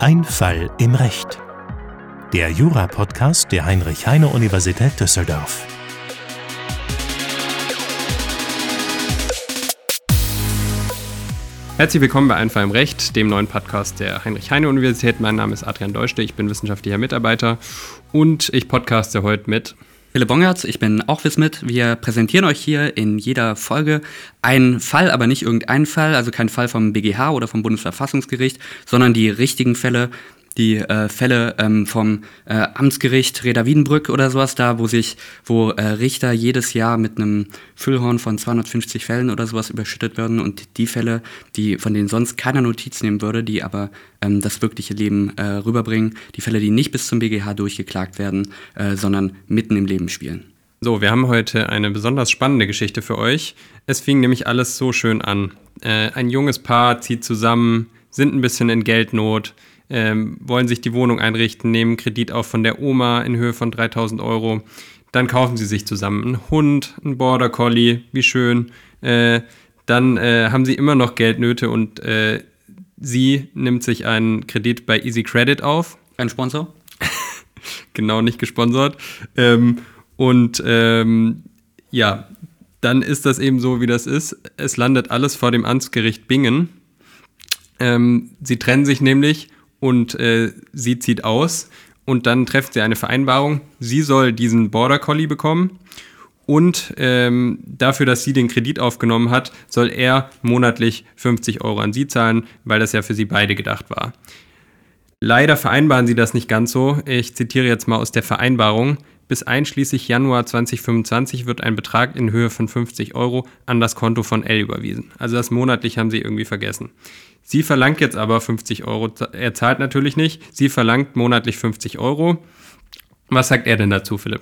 Ein Fall im Recht. Der Jura-Podcast der Heinrich-Heine-Universität Düsseldorf. Herzlich willkommen bei Ein Fall im Recht, dem neuen Podcast der Heinrich-Heine-Universität. Mein Name ist Adrian Deuschte, ich bin wissenschaftlicher Mitarbeiter und ich podcaste heute mit Philipp Bongertz, ich bin auch Wismit. Wir präsentieren euch hier in jeder Folge einen Fall, aber nicht irgendeinen Fall, also kein Fall vom BGH oder vom Bundesverfassungsgericht, sondern die richtigen Fälle, die äh, Fälle ähm, vom äh, Amtsgericht Reda Wiedenbrück oder sowas da, wo sich, wo äh, Richter jedes Jahr mit einem Füllhorn von 250 Fällen oder sowas überschüttet werden und die Fälle, die von denen sonst keiner Notiz nehmen würde, die aber ähm, das wirkliche Leben äh, rüberbringen, die Fälle, die nicht bis zum BGH durchgeklagt werden, äh, sondern mitten im Leben spielen. So, wir haben heute eine besonders spannende Geschichte für euch. Es fing nämlich alles so schön an. Äh, ein junges Paar zieht zusammen, sind ein bisschen in Geldnot, ähm, wollen sich die Wohnung einrichten, nehmen Kredit auf von der Oma in Höhe von 3000 Euro. Dann kaufen sie sich zusammen einen Hund, einen Border Collie, wie schön. Äh, dann äh, haben sie immer noch Geldnöte und äh, sie nimmt sich einen Kredit bei Easy Credit auf. Ein Sponsor? genau, nicht gesponsert. Ähm, und ähm, ja, dann ist das eben so, wie das ist. Es landet alles vor dem Amtsgericht Bingen. Ähm, sie trennen sich nämlich und äh, sie zieht aus und dann trefft sie eine Vereinbarung. Sie soll diesen Border Collie bekommen und ähm, dafür, dass sie den Kredit aufgenommen hat, soll er monatlich 50 Euro an sie zahlen, weil das ja für sie beide gedacht war. Leider vereinbaren sie das nicht ganz so. Ich zitiere jetzt mal aus der Vereinbarung. Bis einschließlich Januar 2025 wird ein Betrag in Höhe von 50 Euro an das Konto von L überwiesen. Also das monatlich haben sie irgendwie vergessen. Sie verlangt jetzt aber 50 Euro. Er zahlt natürlich nicht. Sie verlangt monatlich 50 Euro. Was sagt er denn dazu, Philipp?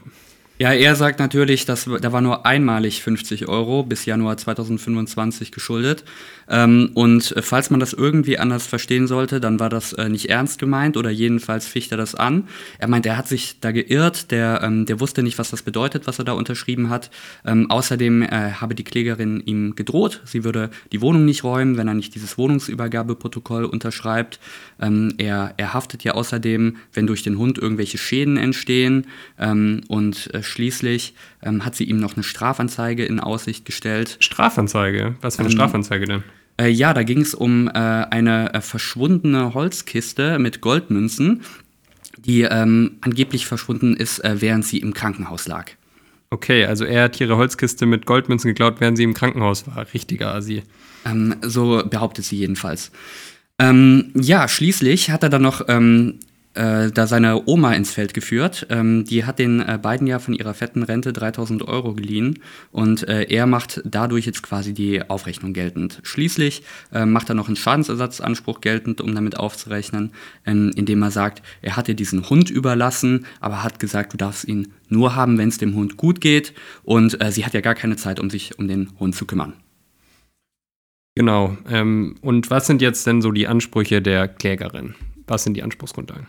Ja, er sagt natürlich, dass da war nur einmalig 50 Euro bis Januar 2025 geschuldet. Ähm, und äh, falls man das irgendwie anders verstehen sollte, dann war das äh, nicht ernst gemeint oder jedenfalls ficht er das an. Er meint, er hat sich da geirrt, der, ähm, der wusste nicht, was das bedeutet, was er da unterschrieben hat. Ähm, außerdem äh, habe die Klägerin ihm gedroht, sie würde die Wohnung nicht räumen, wenn er nicht dieses Wohnungsübergabeprotokoll unterschreibt. Ähm, er, er haftet ja außerdem, wenn durch den Hund irgendwelche Schäden entstehen ähm, und äh, schließlich ähm, hat sie ihm noch eine Strafanzeige in Aussicht gestellt. Strafanzeige? Was für eine ähm, Strafanzeige denn? Äh, ja, da ging es um äh, eine äh, verschwundene Holzkiste mit Goldmünzen, die ähm, angeblich verschwunden ist, äh, während sie im Krankenhaus lag. Okay, also er hat ihre Holzkiste mit Goldmünzen geklaut, während sie im Krankenhaus war. Richtiger Asi. Ähm, so behauptet sie jedenfalls. Ähm, ja, schließlich hat er dann noch ähm, äh, da seine Oma ins Feld geführt. Ähm, die hat den äh, beiden ja von ihrer fetten Rente 3000 Euro geliehen und äh, er macht dadurch jetzt quasi die Aufrechnung geltend. Schließlich äh, macht er noch einen Schadensersatzanspruch geltend, um damit aufzurechnen, ähm, indem er sagt, er hat dir diesen Hund überlassen, aber hat gesagt, du darfst ihn nur haben, wenn es dem Hund gut geht und äh, sie hat ja gar keine Zeit, um sich um den Hund zu kümmern. Genau. Ähm, und was sind jetzt denn so die Ansprüche der Klägerin? Was sind die Anspruchsgrundlagen?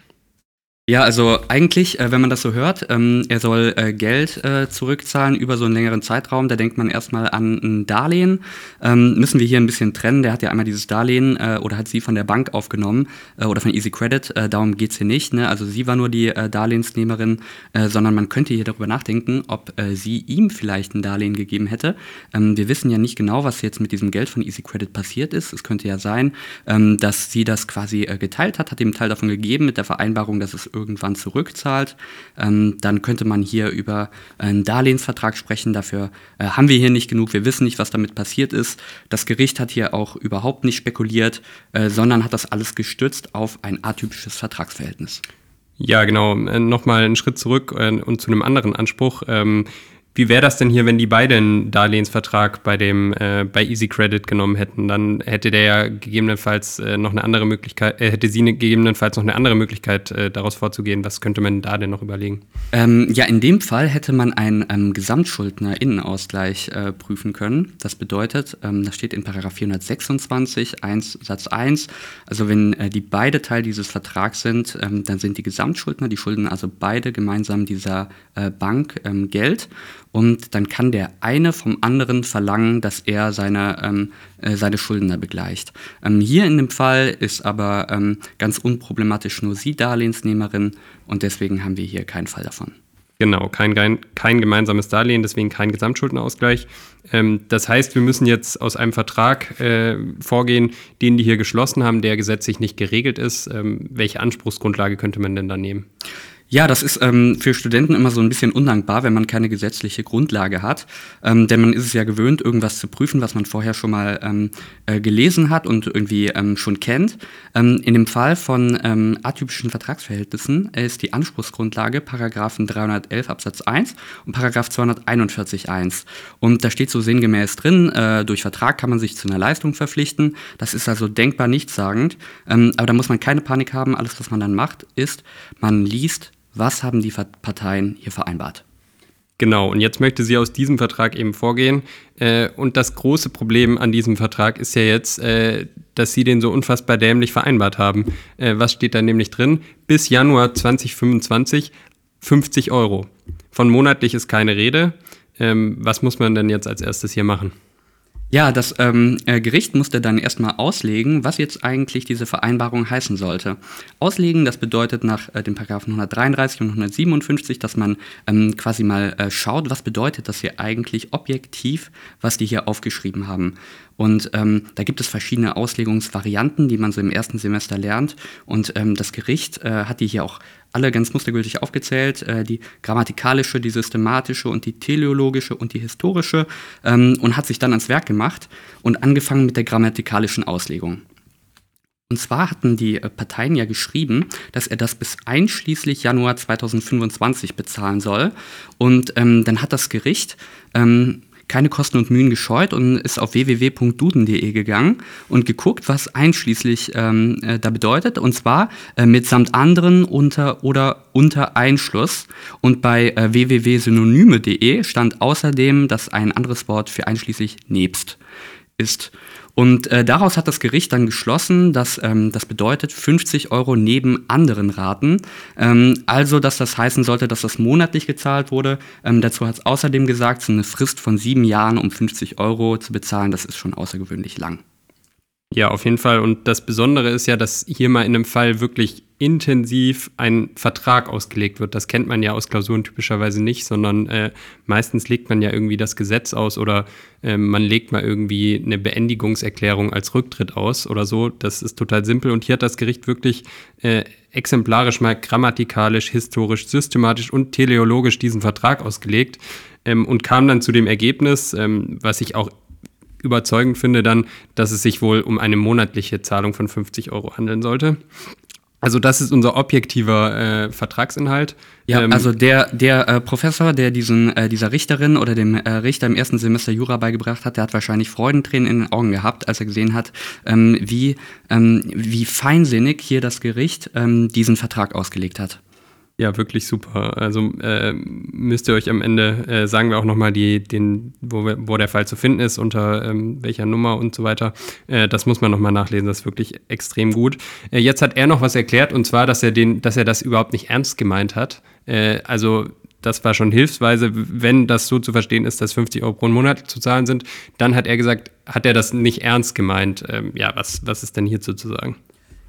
Ja, also eigentlich, äh, wenn man das so hört, ähm, er soll äh, Geld äh, zurückzahlen über so einen längeren Zeitraum, da denkt man erstmal an ein Darlehen. Ähm, müssen wir hier ein bisschen trennen, der hat ja einmal dieses Darlehen äh, oder hat sie von der Bank aufgenommen äh, oder von Easy Credit, äh, darum geht's hier nicht. Ne? Also sie war nur die Darlehensnehmerin, sondern man könnte hier darüber nachdenken, ob sie ihm vielleicht ein Darlehen gegeben hätte. Ähm, wir wissen ja nicht genau, was jetzt mit diesem Geld von Easy Credit passiert ist. Es könnte ja sein, ähm, dass sie das quasi geteilt hat, hat ihm einen Teil davon gegeben mit der Vereinbarung, dass es irgendwann zurückzahlt. Ähm, dann könnte man hier über einen Darlehensvertrag sprechen. Dafür äh, haben wir hier nicht genug. Wir wissen nicht, was damit passiert ist. Das Gericht hat hier auch überhaupt nicht spekuliert, äh, sondern hat das alles gestützt auf ein atypisches Vertragsverhältnis. Ja, genau. Äh, Nochmal einen Schritt zurück äh, und zu einem anderen Anspruch. Ähm, wie wäre das denn hier, wenn die beide einen Darlehensvertrag bei dem äh, bei Easy Credit genommen hätten? Dann hätte der ja gegebenenfalls äh, noch eine andere Möglichkeit, äh, hätte sie ne, gegebenenfalls noch eine andere Möglichkeit, äh, daraus vorzugehen. Was könnte man da denn noch überlegen? Ähm, ja, in dem Fall hätte man einen ähm, Gesamtschuldner-Innenausgleich äh, prüfen können. Das bedeutet, ähm, das steht in Paragraph 426 1 Satz 1. Also wenn äh, die beide Teil dieses Vertrags sind, ähm, dann sind die Gesamtschuldner, die schulden also beide gemeinsam dieser Bank ähm, Geld und dann kann der eine vom anderen verlangen, dass er seine, ähm, äh, seine Schuldner begleicht. Ähm, hier in dem Fall ist aber ähm, ganz unproblematisch nur sie Darlehensnehmerin und deswegen haben wir hier keinen Fall davon. Genau, kein, kein gemeinsames Darlehen, deswegen kein Gesamtschuldenausgleich. Ähm, das heißt, wir müssen jetzt aus einem Vertrag äh, vorgehen, den die hier geschlossen haben, der gesetzlich nicht geregelt ist. Ähm, welche Anspruchsgrundlage könnte man denn da nehmen? Ja, das ist ähm, für Studenten immer so ein bisschen undankbar, wenn man keine gesetzliche Grundlage hat. Ähm, denn man ist es ja gewöhnt, irgendwas zu prüfen, was man vorher schon mal ähm, äh, gelesen hat und irgendwie ähm, schon kennt. Ähm, in dem Fall von ähm, atypischen Vertragsverhältnissen ist die Anspruchsgrundlage Paragraphen 311 Absatz 1 und Paragraph 241 1. Und da steht so sinngemäß drin, äh, durch Vertrag kann man sich zu einer Leistung verpflichten. Das ist also denkbar nichtssagend. Aber da muss man keine Panik haben. Alles, was man dann macht, ist, man liest was haben die Parteien hier vereinbart? Genau, und jetzt möchte sie aus diesem Vertrag eben vorgehen. Äh, und das große Problem an diesem Vertrag ist ja jetzt, äh, dass sie den so unfassbar dämlich vereinbart haben. Äh, was steht da nämlich drin? Bis Januar 2025 50 Euro. Von monatlich ist keine Rede. Ähm, was muss man denn jetzt als erstes hier machen? Ja, das ähm, äh, Gericht musste dann erstmal auslegen, was jetzt eigentlich diese Vereinbarung heißen sollte. Auslegen, das bedeutet nach äh, den Paragraphen 133 und 157, dass man ähm, quasi mal äh, schaut, was bedeutet das hier eigentlich objektiv, was die hier aufgeschrieben haben. Und ähm, da gibt es verschiedene Auslegungsvarianten, die man so im ersten Semester lernt. Und ähm, das Gericht äh, hat die hier auch alle ganz mustergültig aufgezählt. Äh, die grammatikalische, die systematische und die teleologische und die historische. Ähm, und hat sich dann ans Werk gemacht und angefangen mit der grammatikalischen Auslegung. Und zwar hatten die äh, Parteien ja geschrieben, dass er das bis einschließlich Januar 2025 bezahlen soll. Und ähm, dann hat das Gericht ähm, keine Kosten und Mühen gescheut und ist auf www.duden.de gegangen und geguckt, was einschließlich ähm, äh, da bedeutet. Und zwar äh, mitsamt anderen unter oder unter Einschluss. Und bei äh, www.synonyme.de stand außerdem, dass ein anderes Wort für einschließlich nebst ist. Und äh, daraus hat das Gericht dann geschlossen, dass ähm, das bedeutet 50 Euro neben anderen Raten. Ähm, also, dass das heißen sollte, dass das monatlich gezahlt wurde. Ähm, dazu hat es außerdem gesagt, so eine Frist von sieben Jahren, um 50 Euro zu bezahlen, das ist schon außergewöhnlich lang. Ja, auf jeden Fall. Und das Besondere ist ja, dass hier mal in einem Fall wirklich intensiv ein Vertrag ausgelegt wird. Das kennt man ja aus Klausuren typischerweise nicht, sondern äh, meistens legt man ja irgendwie das Gesetz aus oder äh, man legt mal irgendwie eine Beendigungserklärung als Rücktritt aus oder so. Das ist total simpel. Und hier hat das Gericht wirklich äh, exemplarisch mal grammatikalisch, historisch, systematisch und teleologisch diesen Vertrag ausgelegt ähm, und kam dann zu dem Ergebnis, ähm, was ich auch überzeugend finde dann, dass es sich wohl um eine monatliche Zahlung von 50 Euro handeln sollte. Also das ist unser objektiver äh, Vertragsinhalt. Ja, ähm, also der, der äh, Professor, der diesen, äh, dieser Richterin oder dem äh, Richter im ersten Semester Jura beigebracht hat, der hat wahrscheinlich Freudentränen in den Augen gehabt, als er gesehen hat, ähm, wie, ähm, wie feinsinnig hier das Gericht ähm, diesen Vertrag ausgelegt hat. Ja, wirklich super. Also äh, müsst ihr euch am Ende, äh, sagen wir auch nochmal, wo, wo der Fall zu finden ist, unter ähm, welcher Nummer und so weiter. Äh, das muss man nochmal nachlesen, das ist wirklich extrem gut. Äh, jetzt hat er noch was erklärt, und zwar, dass er, den, dass er das überhaupt nicht ernst gemeint hat. Äh, also das war schon hilfsweise, wenn das so zu verstehen ist, dass 50 Euro pro Monat zu zahlen sind, dann hat er gesagt, hat er das nicht ernst gemeint. Ähm, ja, was, was ist denn hierzu zu sagen?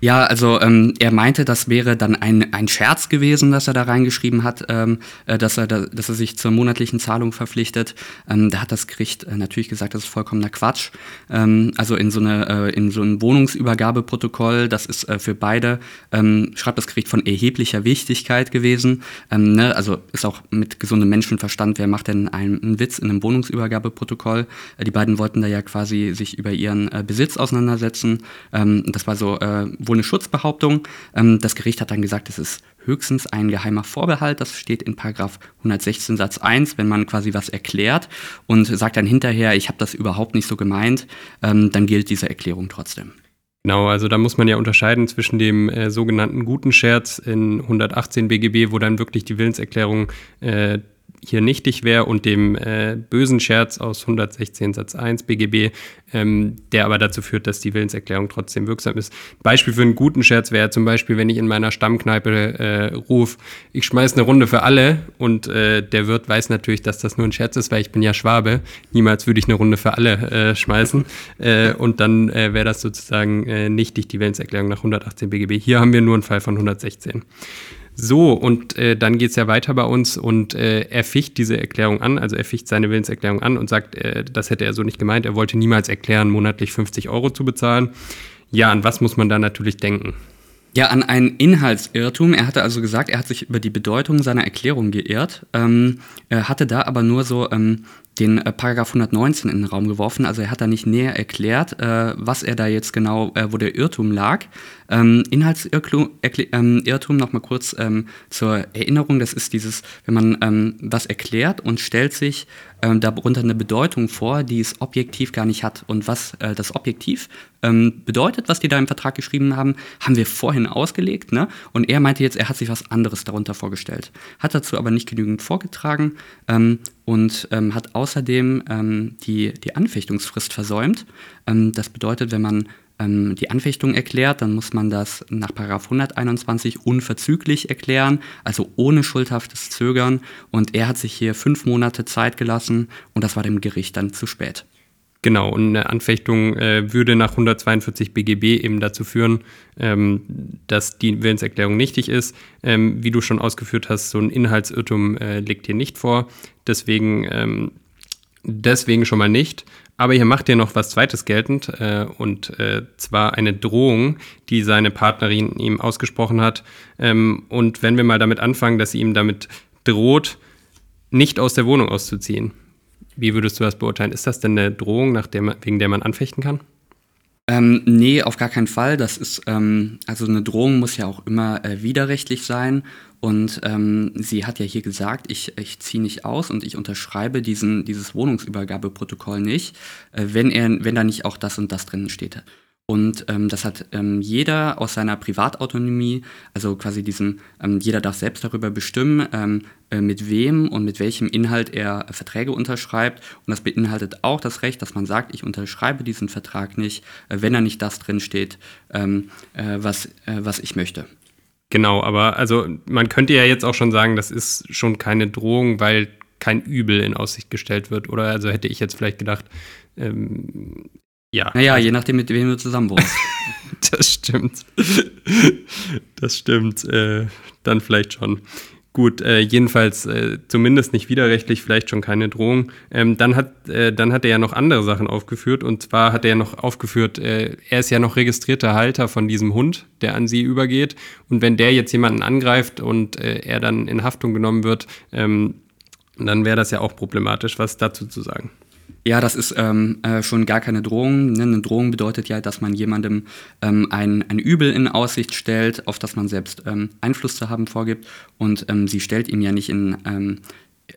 Ja, also ähm, er meinte, das wäre dann ein, ein Scherz gewesen, dass er da reingeschrieben hat, ähm, äh, dass, er da, dass er sich zur monatlichen Zahlung verpflichtet. Ähm, da hat das Gericht äh, natürlich gesagt, das ist vollkommener Quatsch. Ähm, also in so, eine, äh, in so ein Wohnungsübergabeprotokoll, das ist äh, für beide, ähm, schreibt das Gericht von erheblicher Wichtigkeit gewesen. Ähm, ne? Also ist auch mit gesundem Menschenverstand, wer macht denn einen, einen Witz in einem Wohnungsübergabeprotokoll? Äh, die beiden wollten da ja quasi sich über ihren äh, Besitz auseinandersetzen. Ähm, das war so äh, wohl eine Schutzbehauptung. Ähm, das Gericht hat dann gesagt, es ist höchstens ein geheimer Vorbehalt. Das steht in Paragraph 116 Satz 1, wenn man quasi was erklärt und sagt dann hinterher, ich habe das überhaupt nicht so gemeint, ähm, dann gilt diese Erklärung trotzdem. Genau, also da muss man ja unterscheiden zwischen dem äh, sogenannten guten Scherz in 118 BGB, wo dann wirklich die Willenserklärung äh, hier nichtig wäre und dem äh, bösen Scherz aus 116 Satz 1 BGB, ähm, der aber dazu führt, dass die Willenserklärung trotzdem wirksam ist. Beispiel für einen guten Scherz wäre zum Beispiel, wenn ich in meiner Stammkneipe äh, rufe, ich schmeiße eine Runde für alle und äh, der Wirt weiß natürlich, dass das nur ein Scherz ist, weil ich bin ja Schwabe. Niemals würde ich eine Runde für alle äh, schmeißen. Äh, und dann äh, wäre das sozusagen nichtig, die Willenserklärung nach 118 BGB. Hier haben wir nur einen Fall von 116. So, und äh, dann geht es ja weiter bei uns und äh, er ficht diese Erklärung an, also er ficht seine Willenserklärung an und sagt, äh, das hätte er so nicht gemeint, er wollte niemals erklären, monatlich 50 Euro zu bezahlen. Ja, an was muss man da natürlich denken? Ja, an einen Inhaltsirrtum. Er hatte also gesagt, er hat sich über die Bedeutung seiner Erklärung geirrt, ähm, hatte da aber nur so ähm, den äh, Paragraph 119 in den Raum geworfen. Also er hat da nicht näher erklärt, äh, was er da jetzt genau, äh, wo der Irrtum lag. Ähm, Inhaltsirrtum ähm, Irrtum noch mal kurz ähm, zur Erinnerung. Das ist dieses, wenn man ähm, was erklärt und stellt sich ähm, darunter eine Bedeutung vor, die es objektiv gar nicht hat. Und was äh, das objektiv ähm, bedeutet, was die da im Vertrag geschrieben haben, haben wir vorhin ausgelegt. Ne? Und er meinte jetzt, er hat sich was anderes darunter vorgestellt. Hat dazu aber nicht genügend vorgetragen ähm, und ähm, hat außerdem ähm, die, die Anfechtungsfrist versäumt. Ähm, das bedeutet, wenn man ähm, die Anfechtung erklärt, dann muss man das nach 121 unverzüglich erklären, also ohne schuldhaftes Zögern. Und er hat sich hier fünf Monate Zeit gelassen und das war dem Gericht dann zu spät. Genau, und eine Anfechtung äh, würde nach 142 BGB eben dazu führen, ähm, dass die Willenserklärung nichtig ist. Ähm, wie du schon ausgeführt hast, so ein Inhaltsirrtum äh, liegt hier nicht vor. Deswegen, ähm, deswegen schon mal nicht. Aber hier macht er noch was Zweites geltend, äh, und äh, zwar eine Drohung, die seine Partnerin ihm ausgesprochen hat. Ähm, und wenn wir mal damit anfangen, dass sie ihm damit droht, nicht aus der Wohnung auszuziehen. Wie würdest du das beurteilen? Ist das denn eine Drohung, nach der man, wegen der man anfechten kann? Ähm, nee, auf gar keinen Fall. Das ist, ähm, also eine Drohung muss ja auch immer äh, widerrechtlich sein. Und ähm, sie hat ja hier gesagt, ich, ich ziehe nicht aus und ich unterschreibe diesen, dieses Wohnungsübergabeprotokoll nicht, äh, wenn, er, wenn da nicht auch das und das drin steht. Und ähm, das hat ähm, jeder aus seiner Privatautonomie, also quasi diesen, ähm, jeder darf selbst darüber bestimmen, ähm, äh, mit wem und mit welchem Inhalt er äh, Verträge unterschreibt. Und das beinhaltet auch das Recht, dass man sagt, ich unterschreibe diesen Vertrag nicht, äh, wenn da nicht das drin steht, ähm, äh, was, äh, was ich möchte. Genau, aber also man könnte ja jetzt auch schon sagen, das ist schon keine Drohung, weil kein Übel in Aussicht gestellt wird. Oder also hätte ich jetzt vielleicht gedacht, ähm, ja. Naja, je nachdem, mit wem du zusammen wohnst. das stimmt. Das stimmt. Äh, dann vielleicht schon. Gut, äh, jedenfalls äh, zumindest nicht widerrechtlich, vielleicht schon keine Drohung. Ähm, dann, hat, äh, dann hat er ja noch andere Sachen aufgeführt. Und zwar hat er ja noch aufgeführt, äh, er ist ja noch registrierter Halter von diesem Hund, der an sie übergeht. Und wenn der jetzt jemanden angreift und äh, er dann in Haftung genommen wird, ähm, dann wäre das ja auch problematisch. Was dazu zu sagen? Ja, das ist ähm, äh, schon gar keine Drohung. Ne? Eine Drohung bedeutet ja, dass man jemandem ähm, ein, ein Übel in Aussicht stellt, auf das man selbst ähm, Einfluss zu haben vorgibt. Und ähm, sie stellt ihm ja nicht in, ähm,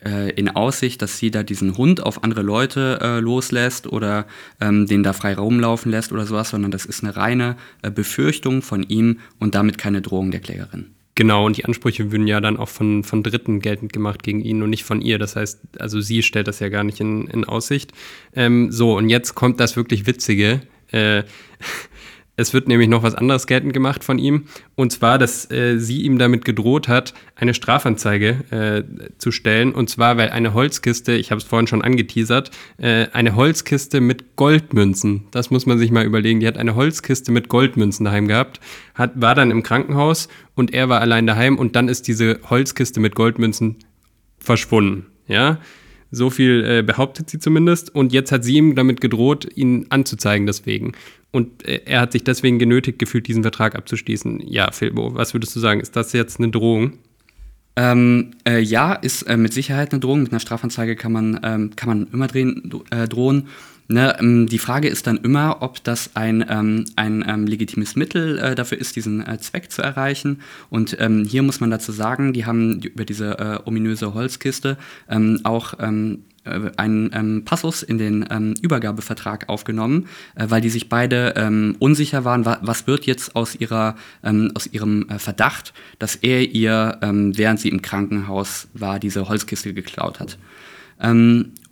äh, in Aussicht, dass sie da diesen Hund auf andere Leute äh, loslässt oder ähm, den da frei rumlaufen lässt oder sowas, sondern das ist eine reine äh, Befürchtung von ihm und damit keine Drohung der Klägerin. Genau, und die Ansprüche würden ja dann auch von, von Dritten geltend gemacht gegen ihn und nicht von ihr. Das heißt, also sie stellt das ja gar nicht in, in Aussicht. Ähm, so, und jetzt kommt das wirklich Witzige. Äh, Es wird nämlich noch was anderes geltend gemacht von ihm. Und zwar, dass äh, sie ihm damit gedroht hat, eine Strafanzeige äh, zu stellen. Und zwar, weil eine Holzkiste, ich habe es vorhin schon angeteasert, äh, eine Holzkiste mit Goldmünzen, das muss man sich mal überlegen, die hat eine Holzkiste mit Goldmünzen daheim gehabt, hat, war dann im Krankenhaus und er war allein daheim und dann ist diese Holzkiste mit Goldmünzen verschwunden. Ja, so viel äh, behauptet sie zumindest. Und jetzt hat sie ihm damit gedroht, ihn anzuzeigen deswegen. Und äh, er hat sich deswegen genötigt gefühlt, diesen Vertrag abzuschließen. Ja, Philbo, was würdest du sagen? Ist das jetzt eine Drohung? Ähm, äh, ja, ist äh, mit Sicherheit eine Drohung. Mit einer Strafanzeige kann man, ähm, kann man immer drehen, äh, drohen. Ne, ähm, die Frage ist dann immer, ob das ein, ähm, ein ähm, legitimes Mittel äh, dafür ist, diesen äh, Zweck zu erreichen. Und ähm, hier muss man dazu sagen, die haben über diese äh, ominöse Holzkiste ähm, auch ähm, äh, einen ähm, Passus in den ähm, Übergabevertrag aufgenommen, äh, weil die sich beide ähm, unsicher waren, wa was wird jetzt aus, ihrer, aus ihrem äh, Verdacht, dass er ihr, während sie im Krankenhaus war, diese Holzkiste geklaut hat.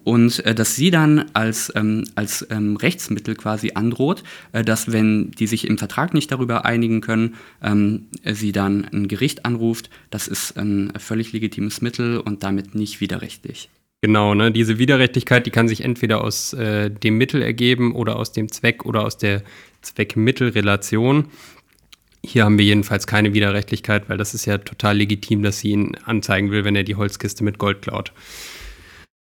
Und äh, dass sie dann als, ähm, als ähm, Rechtsmittel quasi androht, äh, dass wenn die sich im Vertrag nicht darüber einigen können, ähm, sie dann ein Gericht anruft, das ist ein völlig legitimes Mittel und damit nicht widerrechtlich. Genau, ne? diese Widerrechtlichkeit, die kann sich entweder aus äh, dem Mittel ergeben oder aus dem Zweck oder aus der Zweck-Mittel-Relation. Hier haben wir jedenfalls keine Widerrechtlichkeit, weil das ist ja total legitim, dass sie ihn anzeigen will, wenn er die Holzkiste mit Gold klaut.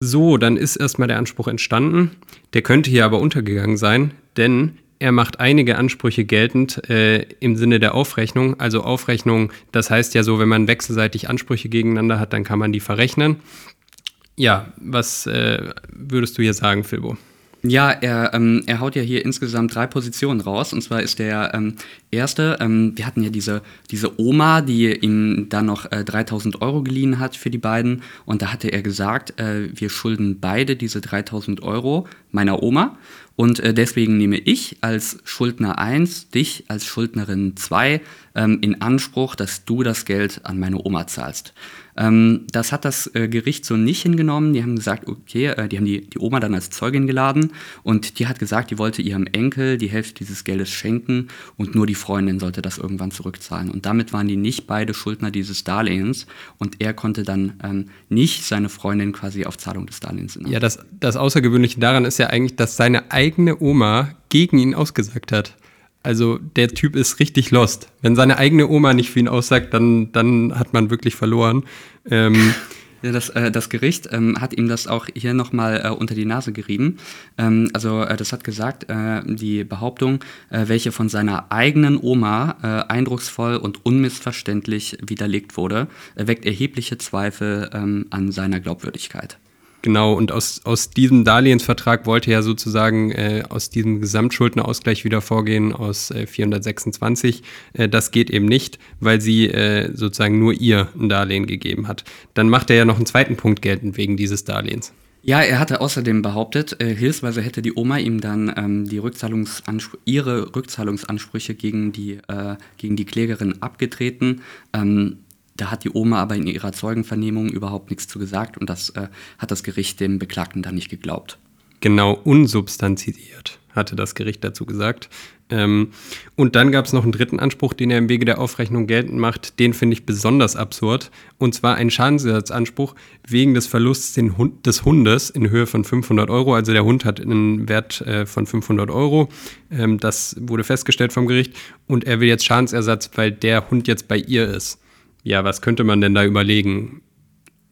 So, dann ist erstmal der Anspruch entstanden. Der könnte hier aber untergegangen sein, denn er macht einige Ansprüche geltend äh, im Sinne der Aufrechnung. Also Aufrechnung, das heißt ja so, wenn man wechselseitig Ansprüche gegeneinander hat, dann kann man die verrechnen. Ja, was äh, würdest du hier sagen, Philbo? Ja, er, ähm, er haut ja hier insgesamt drei Positionen raus. Und zwar ist der ähm, erste, ähm, wir hatten ja diese, diese Oma, die ihm dann noch äh, 3000 Euro geliehen hat für die beiden. Und da hatte er gesagt, äh, wir schulden beide diese 3000 Euro meiner Oma. Und äh, deswegen nehme ich als Schuldner 1 dich als Schuldnerin 2 ähm, in Anspruch, dass du das Geld an meine Oma zahlst. Ähm, das hat das äh, Gericht so nicht hingenommen. Die haben gesagt, okay, äh, die haben die, die Oma dann als Zeugin geladen und die hat gesagt, die wollte ihrem Enkel die Hälfte dieses Geldes schenken und nur die Freundin sollte das irgendwann zurückzahlen. Und damit waren die nicht beide Schuldner dieses Darlehens und er konnte dann ähm, nicht seine Freundin quasi auf Zahlung des Darlehens. Ja, das, das Außergewöhnliche daran ist ja eigentlich, dass seine eigene Oma gegen ihn ausgesagt hat. Also der Typ ist richtig lost. Wenn seine eigene Oma nicht für ihn aussagt, dann, dann hat man wirklich verloren. Ähm, das, äh, das Gericht ähm, hat ihm das auch hier nochmal äh, unter die Nase gerieben. Ähm, also äh, das hat gesagt, äh, die Behauptung, äh, welche von seiner eigenen Oma äh, eindrucksvoll und unmissverständlich widerlegt wurde, weckt erhebliche Zweifel ähm, an seiner Glaubwürdigkeit. Genau, und aus, aus diesem Darlehensvertrag wollte ja sozusagen äh, aus diesem Gesamtschuldnerausgleich wieder vorgehen aus äh, 426. Äh, das geht eben nicht, weil sie äh, sozusagen nur ihr ein Darlehen gegeben hat. Dann macht er ja noch einen zweiten Punkt geltend wegen dieses Darlehens. Ja, er hatte außerdem behauptet, äh, hilfsweise hätte die Oma ihm dann ähm, die Rückzahlungsanspr ihre Rückzahlungsansprüche gegen die, äh, gegen die Klägerin abgetreten. Ähm, da hat die Oma aber in ihrer Zeugenvernehmung überhaupt nichts zu gesagt und das äh, hat das Gericht dem Beklagten dann nicht geglaubt. Genau, unsubstanziiert, hatte das Gericht dazu gesagt. Ähm, und dann gab es noch einen dritten Anspruch, den er im Wege der Aufrechnung geltend macht. Den finde ich besonders absurd. Und zwar ein Schadensersatzanspruch wegen des Verlusts des Hundes in Höhe von 500 Euro. Also der Hund hat einen Wert äh, von 500 Euro. Ähm, das wurde festgestellt vom Gericht. Und er will jetzt Schadensersatz, weil der Hund jetzt bei ihr ist. Ja, was könnte man denn da überlegen?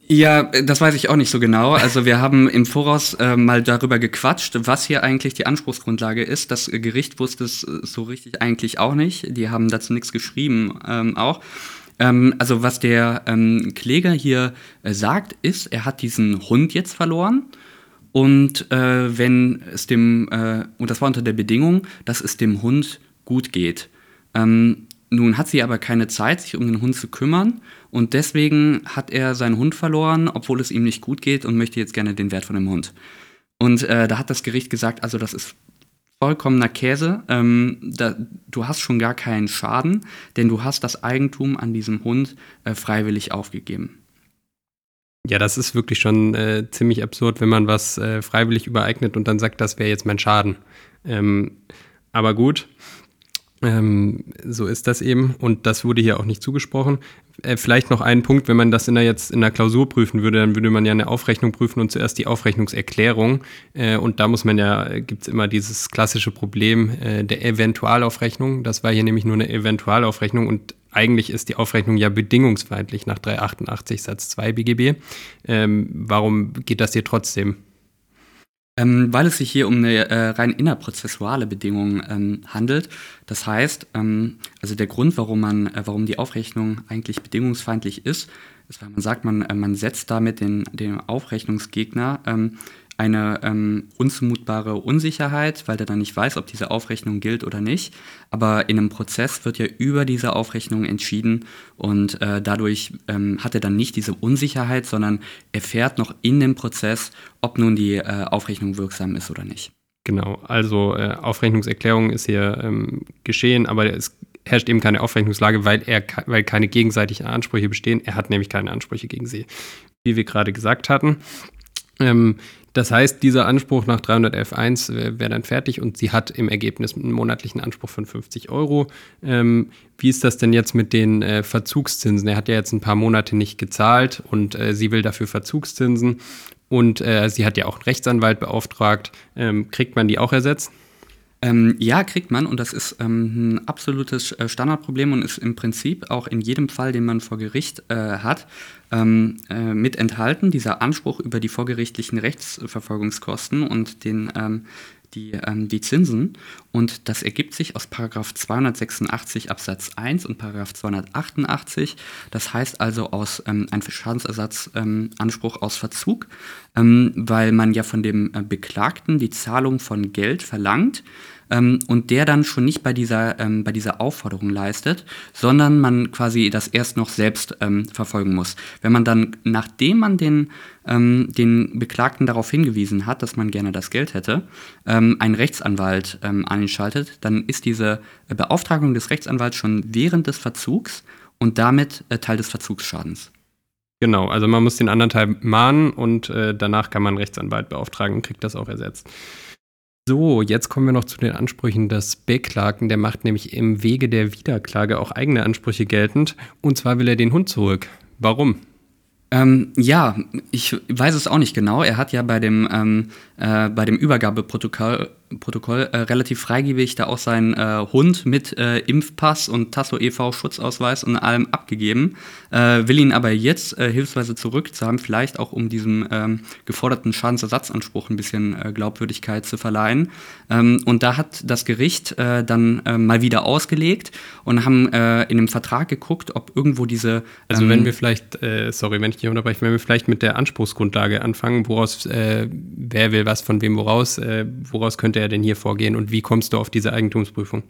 Ja, das weiß ich auch nicht so genau. Also wir haben im Voraus äh, mal darüber gequatscht, was hier eigentlich die Anspruchsgrundlage ist. Das Gericht wusste es äh, so richtig eigentlich auch nicht. Die haben dazu nichts geschrieben ähm, auch. Ähm, also was der ähm, Kläger hier äh, sagt, ist, er hat diesen Hund jetzt verloren. Und äh, wenn es dem, äh, und das war unter der Bedingung, dass es dem Hund gut geht. Ähm, nun hat sie aber keine Zeit, sich um den Hund zu kümmern und deswegen hat er seinen Hund verloren, obwohl es ihm nicht gut geht und möchte jetzt gerne den Wert von dem Hund. Und äh, da hat das Gericht gesagt, also das ist vollkommener Käse. Ähm, da, du hast schon gar keinen Schaden, denn du hast das Eigentum an diesem Hund äh, freiwillig aufgegeben. Ja, das ist wirklich schon äh, ziemlich absurd, wenn man was äh, freiwillig übereignet und dann sagt, das wäre jetzt mein Schaden. Ähm, aber gut, ähm, so ist das eben und das wurde hier auch nicht zugesprochen. Äh, vielleicht noch ein Punkt, wenn man das in der jetzt in der Klausur prüfen würde, dann würde man ja eine Aufrechnung prüfen und zuerst die Aufrechnungserklärung. Äh, und da muss man ja, äh, gibt es immer dieses klassische Problem äh, der Eventualaufrechnung. Das war hier nämlich nur eine Eventualaufrechnung und eigentlich ist die Aufrechnung ja bedingungsfeindlich nach 388 Satz 2 BGB. Ähm, warum geht das hier trotzdem? Ähm, weil es sich hier um eine äh, rein innerprozessuale Bedingung ähm, handelt. Das heißt, ähm, also der Grund, warum man, äh, warum die Aufrechnung eigentlich bedingungsfeindlich ist, ist, weil man sagt, man, äh, man setzt damit den, den Aufrechnungsgegner ähm, eine ähm, unzumutbare Unsicherheit, weil der dann nicht weiß, ob diese Aufrechnung gilt oder nicht. Aber in einem Prozess wird ja über diese Aufrechnung entschieden und äh, dadurch ähm, hat er dann nicht diese Unsicherheit, sondern erfährt noch in dem Prozess, ob nun die äh, Aufrechnung wirksam ist oder nicht. Genau, also äh, Aufrechnungserklärung ist hier ähm, geschehen, aber es herrscht eben keine Aufrechnungslage, weil, er, weil keine gegenseitigen Ansprüche bestehen. Er hat nämlich keine Ansprüche gegen sie, wie wir gerade gesagt hatten. Ähm, das heißt, dieser Anspruch nach 311.1 wäre wär dann fertig und sie hat im Ergebnis einen monatlichen Anspruch von 50 Euro. Ähm, wie ist das denn jetzt mit den äh, Verzugszinsen? Er hat ja jetzt ein paar Monate nicht gezahlt und äh, sie will dafür Verzugszinsen. Und äh, sie hat ja auch einen Rechtsanwalt beauftragt. Ähm, kriegt man die auch ersetzt? Ähm, ja, kriegt man und das ist ähm, ein absolutes äh, Standardproblem und ist im Prinzip auch in jedem Fall, den man vor Gericht äh, hat, ähm, äh, mit enthalten, dieser Anspruch über die vorgerichtlichen Rechtsverfolgungskosten und den ähm, die, ähm, die Zinsen und das ergibt sich aus Paragraph 286 Absatz 1 und Paragraph 288. Das heißt also aus ähm, einem Schadensersatzanspruch ähm, aus Verzug, ähm, weil man ja von dem äh, Beklagten die Zahlung von Geld verlangt ähm, und der dann schon nicht bei dieser, ähm, bei dieser Aufforderung leistet, sondern man quasi das erst noch selbst ähm, verfolgen muss. Wenn man dann, nachdem man den, ähm, den Beklagten darauf hingewiesen hat, dass man gerne das Geld hätte, ähm, einen Rechtsanwalt ähm, einschaltet, dann ist diese Beauftragung des Rechtsanwalts schon während des Verzugs und damit äh, Teil des Verzugsschadens. Genau, also man muss den anderen Teil mahnen und äh, danach kann man einen Rechtsanwalt beauftragen und kriegt das auch ersetzt. So, jetzt kommen wir noch zu den Ansprüchen des Beklagten. Der macht nämlich im Wege der Wiederklage auch eigene Ansprüche geltend. Und zwar will er den Hund zurück. Warum? Ähm, ja, ich weiß es auch nicht genau. Er hat ja bei dem, ähm, äh, bei dem Übergabeprotokoll Protokoll äh, relativ freigebig da auch seinen äh, Hund mit äh, Impfpass und Tasso e.V. Schutzausweis und allem abgegeben, äh, will ihn aber jetzt äh, hilfsweise zurückzahlen, vielleicht auch um diesem ähm, geforderten Schadensersatzanspruch ein bisschen Glaubwürdigkeit zu verleihen. Ähm, und da hat das Gericht dann mal wieder ausgelegt und haben in dem Vertrag geguckt, ob irgendwo diese. Also wenn ähm, wir vielleicht, sorry, wenn ich dich unterbreche, wenn wir vielleicht mit der Anspruchsgrundlage anfangen, woraus, wer will was von wem woraus, woraus könnte er denn hier vorgehen und wie kommst du auf diese Eigentumsprüfung?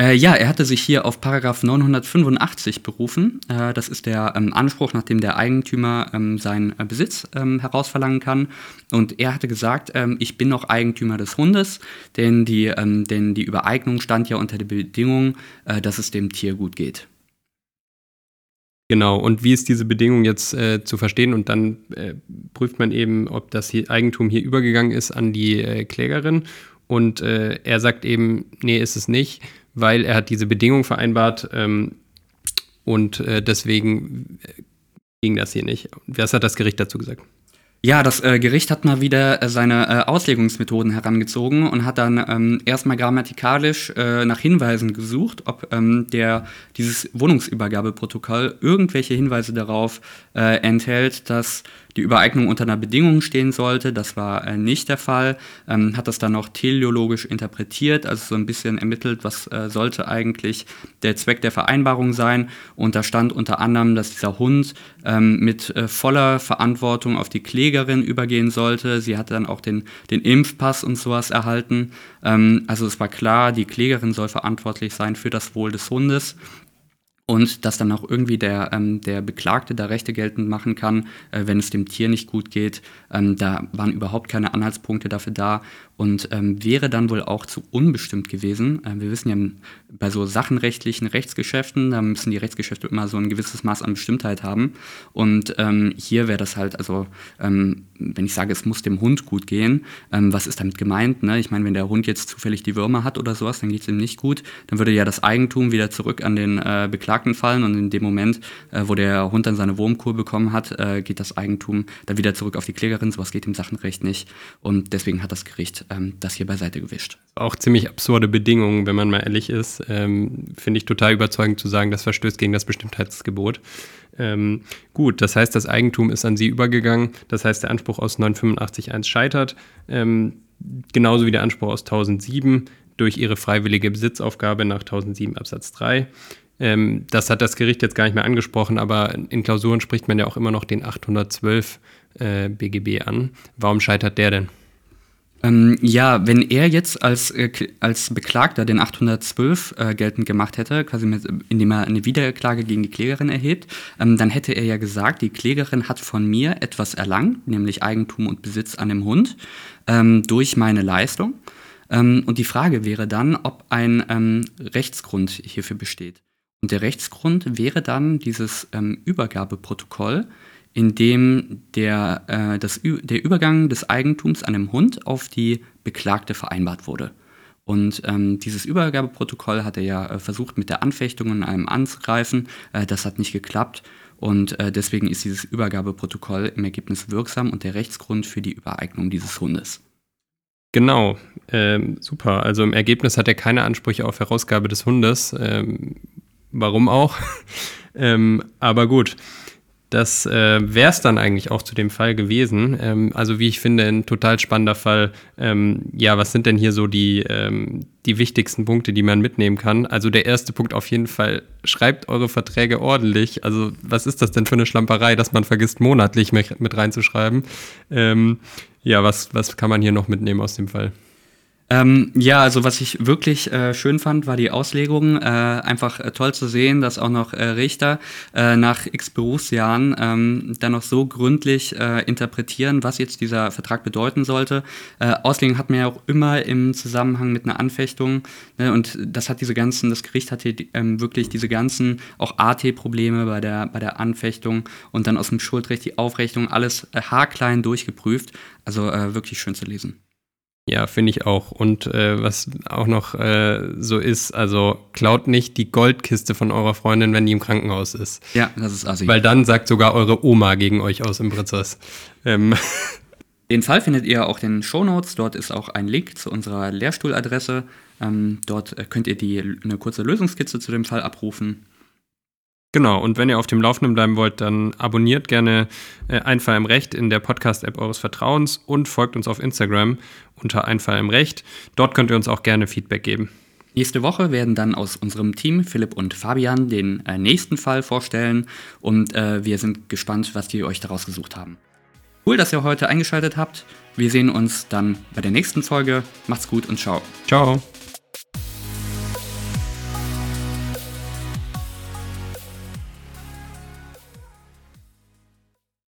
Äh, ja, er hatte sich hier auf Paragraph 985 berufen. Äh, das ist der ähm, Anspruch, nach dem der Eigentümer ähm, seinen äh, Besitz ähm, herausverlangen kann. Und er hatte gesagt, ähm, ich bin noch Eigentümer des Hundes, denn die, ähm, denn die Übereignung stand ja unter der Bedingung, äh, dass es dem Tier gut geht. Genau, und wie ist diese Bedingung jetzt äh, zu verstehen? Und dann äh, prüft man eben, ob das hier Eigentum hier übergegangen ist an die äh, Klägerin und äh, er sagt eben, nee, ist es nicht, weil er hat diese Bedingung vereinbart ähm, und äh, deswegen äh, ging das hier nicht. Was hat das Gericht dazu gesagt? Ja, das äh, Gericht hat mal wieder äh, seine äh, Auslegungsmethoden herangezogen und hat dann ähm, erstmal grammatikalisch äh, nach Hinweisen gesucht, ob ähm, der, dieses Wohnungsübergabeprotokoll irgendwelche Hinweise darauf äh, enthält, dass die Übereignung unter einer Bedingung stehen sollte. Das war äh, nicht der Fall. Ähm, hat das dann noch teleologisch interpretiert, also so ein bisschen ermittelt, was äh, sollte eigentlich der Zweck der Vereinbarung sein. Und da stand unter anderem, dass dieser Hund ähm, mit äh, voller Verantwortung auf die Klägerin übergehen sollte. Sie hatte dann auch den, den Impfpass und sowas erhalten. Ähm, also es war klar, die Klägerin soll verantwortlich sein für das Wohl des Hundes und dass dann auch irgendwie der, ähm, der Beklagte da Rechte geltend machen kann, äh, wenn es dem Tier nicht gut geht. Ähm, da waren überhaupt keine Anhaltspunkte dafür da und ähm, wäre dann wohl auch zu unbestimmt gewesen. Äh, wir wissen ja, bei so sachenrechtlichen Rechtsgeschäften, da müssen die Rechtsgeschäfte immer so ein gewisses Maß an Bestimmtheit haben. Und ähm, hier wäre das halt, also ähm, wenn ich sage, es muss dem Hund gut gehen, ähm, was ist damit gemeint? Ne? Ich meine, wenn der Hund jetzt zufällig die Würmer hat oder sowas, dann geht es ihm nicht gut. Dann würde ja das Eigentum wieder zurück an den äh, Beklagten fallen und in dem Moment, äh, wo der Hund dann seine Wurmkur bekommen hat, äh, geht das Eigentum dann wieder zurück auf die Klägerin. Sowas geht im Sachenrecht nicht. Und deswegen hat das Gericht ähm, das hier beiseite gewischt. Auch ziemlich absurde Bedingungen, wenn man mal ehrlich ist. Ähm, Finde ich total überzeugend zu sagen, das verstößt gegen das Bestimmtheitsgebot. Ähm, gut, das heißt, das Eigentum ist an sie übergegangen. Das heißt, der Anspruch aus 985.1 scheitert. Ähm, genauso wie der Anspruch aus 1007 durch ihre freiwillige Besitzaufgabe nach 1007 Absatz 3. Ähm, das hat das Gericht jetzt gar nicht mehr angesprochen, aber in Klausuren spricht man ja auch immer noch den 812 äh, BGB an. Warum scheitert der denn? Ähm, ja, wenn er jetzt als, äh, als Beklagter den 812 äh, geltend gemacht hätte, quasi mit, indem er eine Wiederklage gegen die Klägerin erhebt, ähm, dann hätte er ja gesagt, die Klägerin hat von mir etwas erlangt, nämlich Eigentum und Besitz an dem Hund, ähm, durch meine Leistung. Ähm, und die Frage wäre dann, ob ein ähm, Rechtsgrund hierfür besteht. Und der Rechtsgrund wäre dann dieses ähm, Übergabeprotokoll, in dem der, äh, das, der Übergang des Eigentums an dem Hund auf die Beklagte vereinbart wurde. Und ähm, dieses Übergabeprotokoll hat er ja äh, versucht, mit der Anfechtung in einem anzugreifen. Äh, das hat nicht geklappt. Und äh, deswegen ist dieses Übergabeprotokoll im Ergebnis wirksam und der Rechtsgrund für die Übereignung dieses Hundes. Genau, ähm, super. Also im Ergebnis hat er keine Ansprüche auf Herausgabe des Hundes. Ähm, warum auch? ähm, aber gut. Das äh, wäre es dann eigentlich auch zu dem Fall gewesen. Ähm, also wie ich finde, ein total spannender Fall. Ähm, ja, was sind denn hier so die, ähm, die wichtigsten Punkte, die man mitnehmen kann? Also der erste Punkt auf jeden Fall, schreibt eure Verträge ordentlich. Also was ist das denn für eine Schlamperei, dass man vergisst, monatlich mit, reinzuschreiben? Ähm, ja, was, was kann man hier noch mitnehmen aus dem Fall? Ähm, ja, also was ich wirklich äh, schön fand, war die Auslegung. Äh, einfach äh, toll zu sehen, dass auch noch äh, Richter äh, nach x Berufsjahren ähm, dann noch so gründlich äh, interpretieren, was jetzt dieser Vertrag bedeuten sollte. Auslegung hat man ja auch immer im Zusammenhang mit einer Anfechtung. Ne, und das hat diese ganzen, das Gericht hatte ähm, wirklich diese ganzen auch AT-Probleme bei der, bei der Anfechtung und dann aus dem Schuldrecht die Aufrechnung, alles haarklein durchgeprüft. Also wirklich schön zu lesen. Ja, finde ich auch. Und äh, was auch noch äh, so ist, also klaut nicht die Goldkiste von eurer Freundin, wenn die im Krankenhaus ist. Ja, das ist assi. Weil dann sagt sogar eure Oma gegen euch aus im Prozess. Ähm. Den Fall findet ihr auch in den Shownotes. Dort ist auch ein Link zu unserer Lehrstuhladresse. Ähm, dort äh, könnt ihr die, eine kurze Lösungskizze zu dem Fall abrufen. Genau, und wenn ihr auf dem Laufenden bleiben wollt, dann abonniert gerne äh, Einfall im Recht in der Podcast-App eures Vertrauens und folgt uns auf Instagram unter Einfall im Recht. Dort könnt ihr uns auch gerne Feedback geben. Nächste Woche werden dann aus unserem Team Philipp und Fabian den äh, nächsten Fall vorstellen und äh, wir sind gespannt, was die euch daraus gesucht haben. Cool, dass ihr heute eingeschaltet habt. Wir sehen uns dann bei der nächsten Folge. Macht's gut und ciao. Ciao.